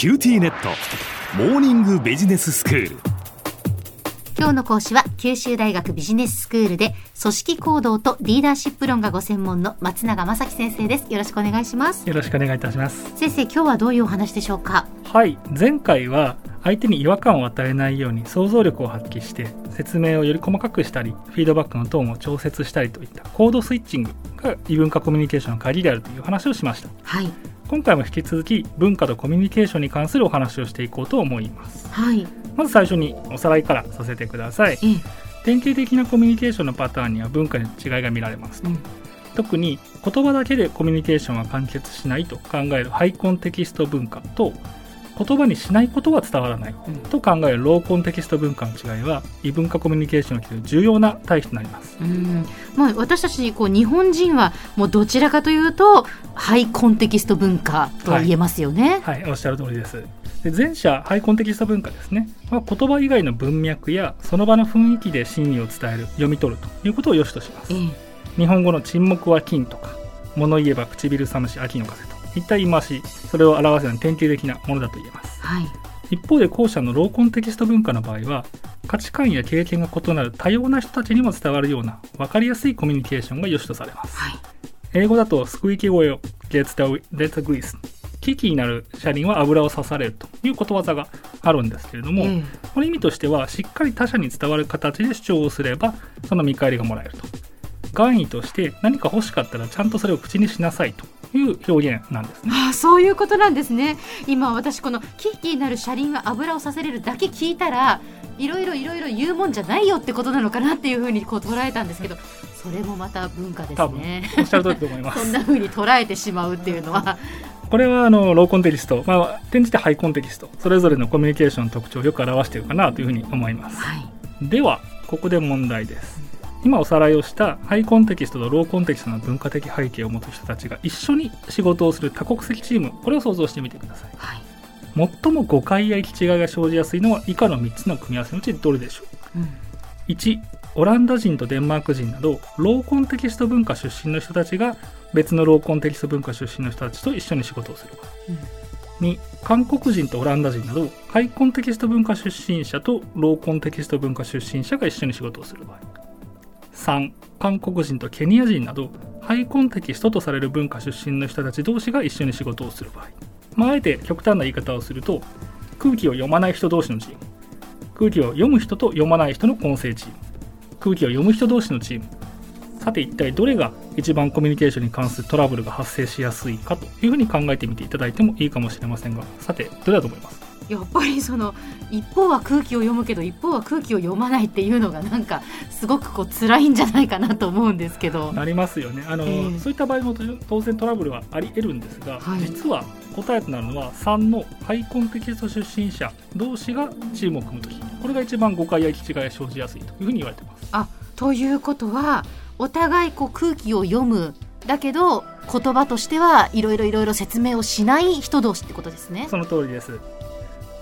キューティーネット。モーニングビジネススクール。今日の講師は九州大学ビジネススクールで組織行動とリーダーシップ論がご専門の松永正樹先生です。よろしくお願いします。よろしくお願いいたします。先生今日はどういうお話でしょうか？はい。前回は相手に違和感を与えないように想像力を発揮して説明をより細かくしたりフィードバックのトーンを調節したりといった code switching が異文化コミュニケーションの鍵であるという話をしました。はい今回も引き続き文化とコミュニケーションに関するお話をしていこうと思います。はい。まず最初におさらいからさせてください。ええ。典型的なコミュニケーションのパターンには文化の違いが見られます。うん。特に言葉だけでコミュニケーションは完結しないと考えるハイコンテキスト文化と言葉にしないことは伝わらない。うん。と考えるローコンテキスト文化の違いは異文化コミュニケーションにおける重要な対比となります。うん。まあ、私たちこう日本人はもうどちらかというとハイコンテキスト文化とは言えますよね。はい。おっしゃる通りです。で前者ハイコンテキスト文化ですね、まあ、言葉以外の文脈やその場の雰囲気で真意を伝える読み取るということを良しとします。ええ。日本語の沈黙は金とか物言えば唇寒し秋の風といった言い回しそれを表すような典型的なものだと言えます。はい。一方で後者のローコンテキスト文化の場合は価値観や経験が異なる多様な人たちにも伝わるような分かりやすいコミュニケーションが良しとされます。はい。英語だとスクイーキー声を the grease 危機になる車輪は油を刺されるということわざがあるんですけれども、ええ。この意味としてはしっかり他者に伝わる形で主張をすればその見返りがもらえると。願意として何か欲しかったらちゃんとそれを口にしなさいという表現なんですね。ああそういうことなんですね。今私このキーキーなる車輪は油をさせれるだけ聞いたらいろいろいろいろ言うもんじゃないよってことなのかなっていうふうにこう捉えたんですけどそれもまた文化ですね。おっしゃる通りだと思いま そんすなふうに捉えてしまうっていうのは。これはあのローコンテキスト、まあ、転じてハイコンテキストそれぞれのコミュニケーションの特徴をよく表しているかなというふうに思います。はい。ではここで問題です今おさらいをしたハイコンテキストとローコンテキストの文化的背景を持つ人たちが一緒に仕事をする多国籍チームこれを想像してみてください。はい。最も誤解や行き違いが生じやすいのは以下の3つの組み合わせのうちどれでしょう。ん。う1オランダ人とデンマーク人などローコンテキスト文化出身の人たちが別のローコンテキスト文化出身の人たちと一緒に仕事をする場合2韓国人とオランダ人などハイコンテキスト文化出身者とローコンテキスト文化出身者が一緒に仕事をする場合3韓国人とケニア人などハイコンテキストとされる文化出身の人たち同士が一緒に仕事をする場合、まあ、あえて極端な言い方をすると空気を読まない人同士のチーム。空気を読む人と読まない人の混成チーム。空気を読む人同士のチーム。さて一体どれが一番コミュニケーションに関するトラブルが発生しやすいかというふうに考えてみていただいてもいいかもしれませんがさてどれだと思います？やっぱりその一方は空気を読むけど一方は空気を読まないっていうのがなんかすごくこう辛いんじゃないかなと思うんですけど。なりますよね。あの、ええ。そういった場合も当然トラブルはあり得るんですが、はい。実は答えとなるのは3のハイコンテキスト出身者同士がチームを組むときこれが一番誤解や行き違いが生じやすいというふうに言われています。あということはお互いこう空気を読むだけど言葉としてはいろいろいろいろ説明をしない人同士ってことですね。その通りです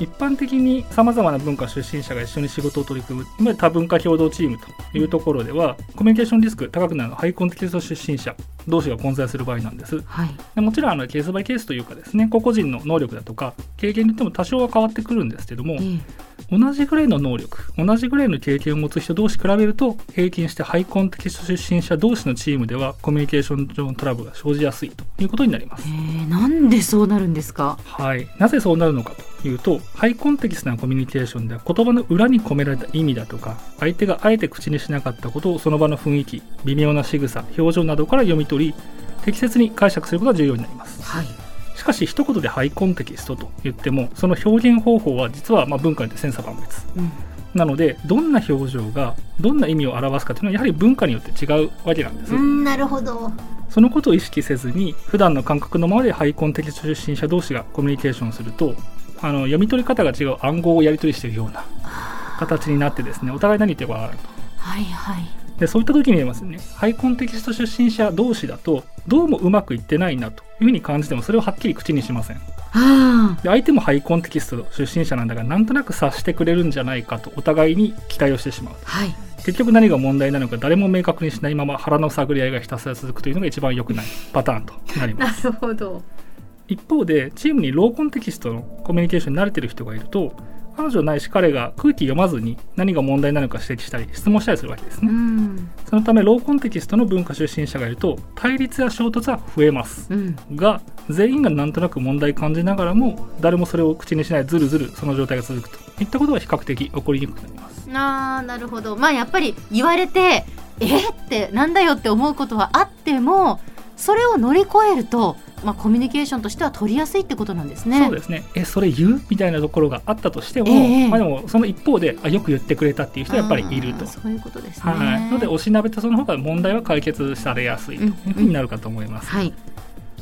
一般的にさまざまな文化出身者が一緒に仕事を取り組むいわゆる多文化共同チームというところではコミュニケーションリスク高くなるのはハイコンテキスト出身者。同士が混在する場合なんです。はい、でもちろんあのケースバイケースというかですね個々人の能力だとか経験によっても多少は変わってくるんですけどもええ。同じぐらいの能力同じぐらいの経験を持つ人同士比べると平均してハイコンテキスト出身者同士のチームではコミュニケーション上のトラブルが生じやすいということになります。えーなんでそうなるんですか？はい、なぜそうなるのかというとハイコンテキストなコミュニケーションでは言葉の裏に込められた意味だとか相手があえて口にしなかったことをその場の雰囲気微妙な仕草表情などから読み取り適切に解釈することが重要になります。はい、しかし一言でハイコンテキストと言ってもその表現方法は実はまあ文化によって千差万別。うん、なのでどんな表情がどんな意味を表すかというのはやはり文化によって違うわけなんです、うんなるほど。そのことを意識せずに普段の感覚のままでハイコンテキスト出身者同士がコミュニケーションするとあの読み取り方が違う暗号をやり取りしているような形になってですねお互い何言ってるかわからないと。はいはい。でそういった時に言えますね。ハイコンテキスト出身者同士だとどうもうまくいってないなというふうに感じてもそれをはっきり口にしません。あで相手もハイコンテキスト出身者なんだからなんとなく察してくれるんじゃないかとお互いに期待をしてしまうあ、はい。結局何が問題なのか誰も明確にしないまま腹の探り合いがひたすら続くというのが一番良くないパターンとなります。なるほど。一方でチームにローコンテキストのコミュニケーションに慣れてる人がいると彼女ないし彼が空気読まずに何が問題なのか指摘したり質問したりするわけですね、うんそのためローコンテキストの文化出身者がいると対立や衝突は増えます、うん。が全員がなんとなく問題感じながらも誰もそれを口にしないずるずるその状態が続くと。いったことは比較的起こりにくくなります。あーなるほど。まあやっぱり言われてえ？ってなんだよって思うことはあってもそれを乗り越えると、まあ、コミュニケーションとしては取りやすいってことなんですね。そうですね。えそれ言う？みたいなところがあったとしても、ええまあ、でもその一方であよく言ってくれたっていう人はやっぱりいると。そういうことですね。はい、のでおしなべたその方が問題は解決されやすいというふうになるかと思います、はい、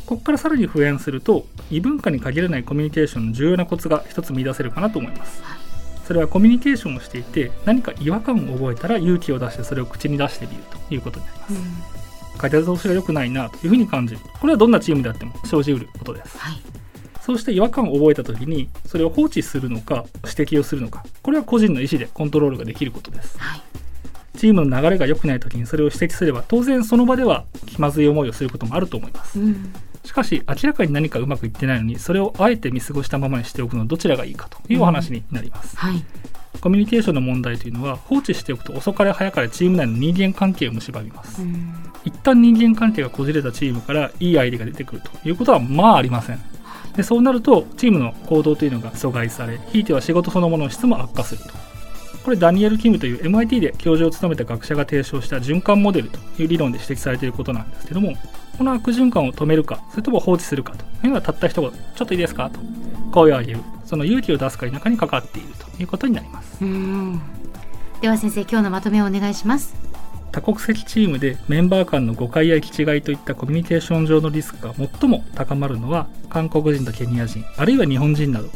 ここからさらに復縁すると異文化に限らないコミュニケーションの重要なコツが一つ見出せるかなと思います、はい。それはコミュニケーションをしていて何か違和感を覚えたら勇気を出してそれを口に出してみるということになります、風通しが良くないなというふうに感じる。これはどんなチームであっても生じうることです。はい。そうして違和感を覚えた時にそれを放置するのか指摘をするのかこれは個人の意思でコントロールができることです。はい。チームの流れが良くない時にそれを指摘すれば当然その場では気まずい思いをすることもあると思います。うんしかし明らかに何かうまくいってないのにそれをあえて見過ごしたままにしておくのはどちらがいいかというお話になります、はい。コミュニケーションの問題というのは放置しておくと遅かれ早かれチーム内の人間関係を蝕みます、うん。一旦人間関係がこじれたチームからいいアイデアが出てくるということはまあありません。でそうなるとチームの行動というのが阻害されひいては仕事そのものの質も悪化するとこれダニエル・キムという MIT で教授を務めた学者が提唱した循環モデルという理論で指摘されていることなんですけどもこの悪循環を止めるかそれとも放置するかというのはたった一言ちょっといいですかと声を上げるその勇気を出すか否かにかかっていると。いうことになります。では先生今日のまとめをお願いします。多国籍チームでメンバー間の誤解や行き違いといったコミュニケーション上のリスクが最も高まるのは韓国人とケニア人あるいは日本人など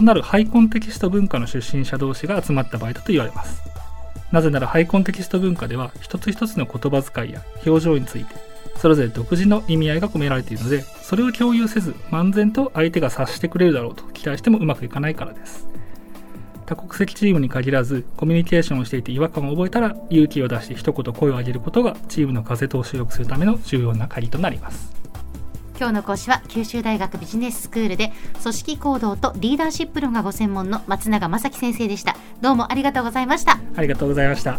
異なるハイコンテキスト文化の出身者同士が集まった場合だと言われます。なぜならハイコンテキスト文化では一つ一つの言葉遣いや表情についてそれぞれ独自の意味合いが込められているのでそれを共有せず漫然と相手が察してくれるだろうと期待してもうまくいかないからです。多国籍チームに限らずコミュニケーションをしていて違和感を覚えたら勇気を出して一言声を上げることがチームの風通しを良くするための重要な鍵となります今日の講師は九州大学ビジネススクールで組織行動とリーダーシップ論がご専門の松永正樹先生でした。どうもありがとうございました。ありがとうございました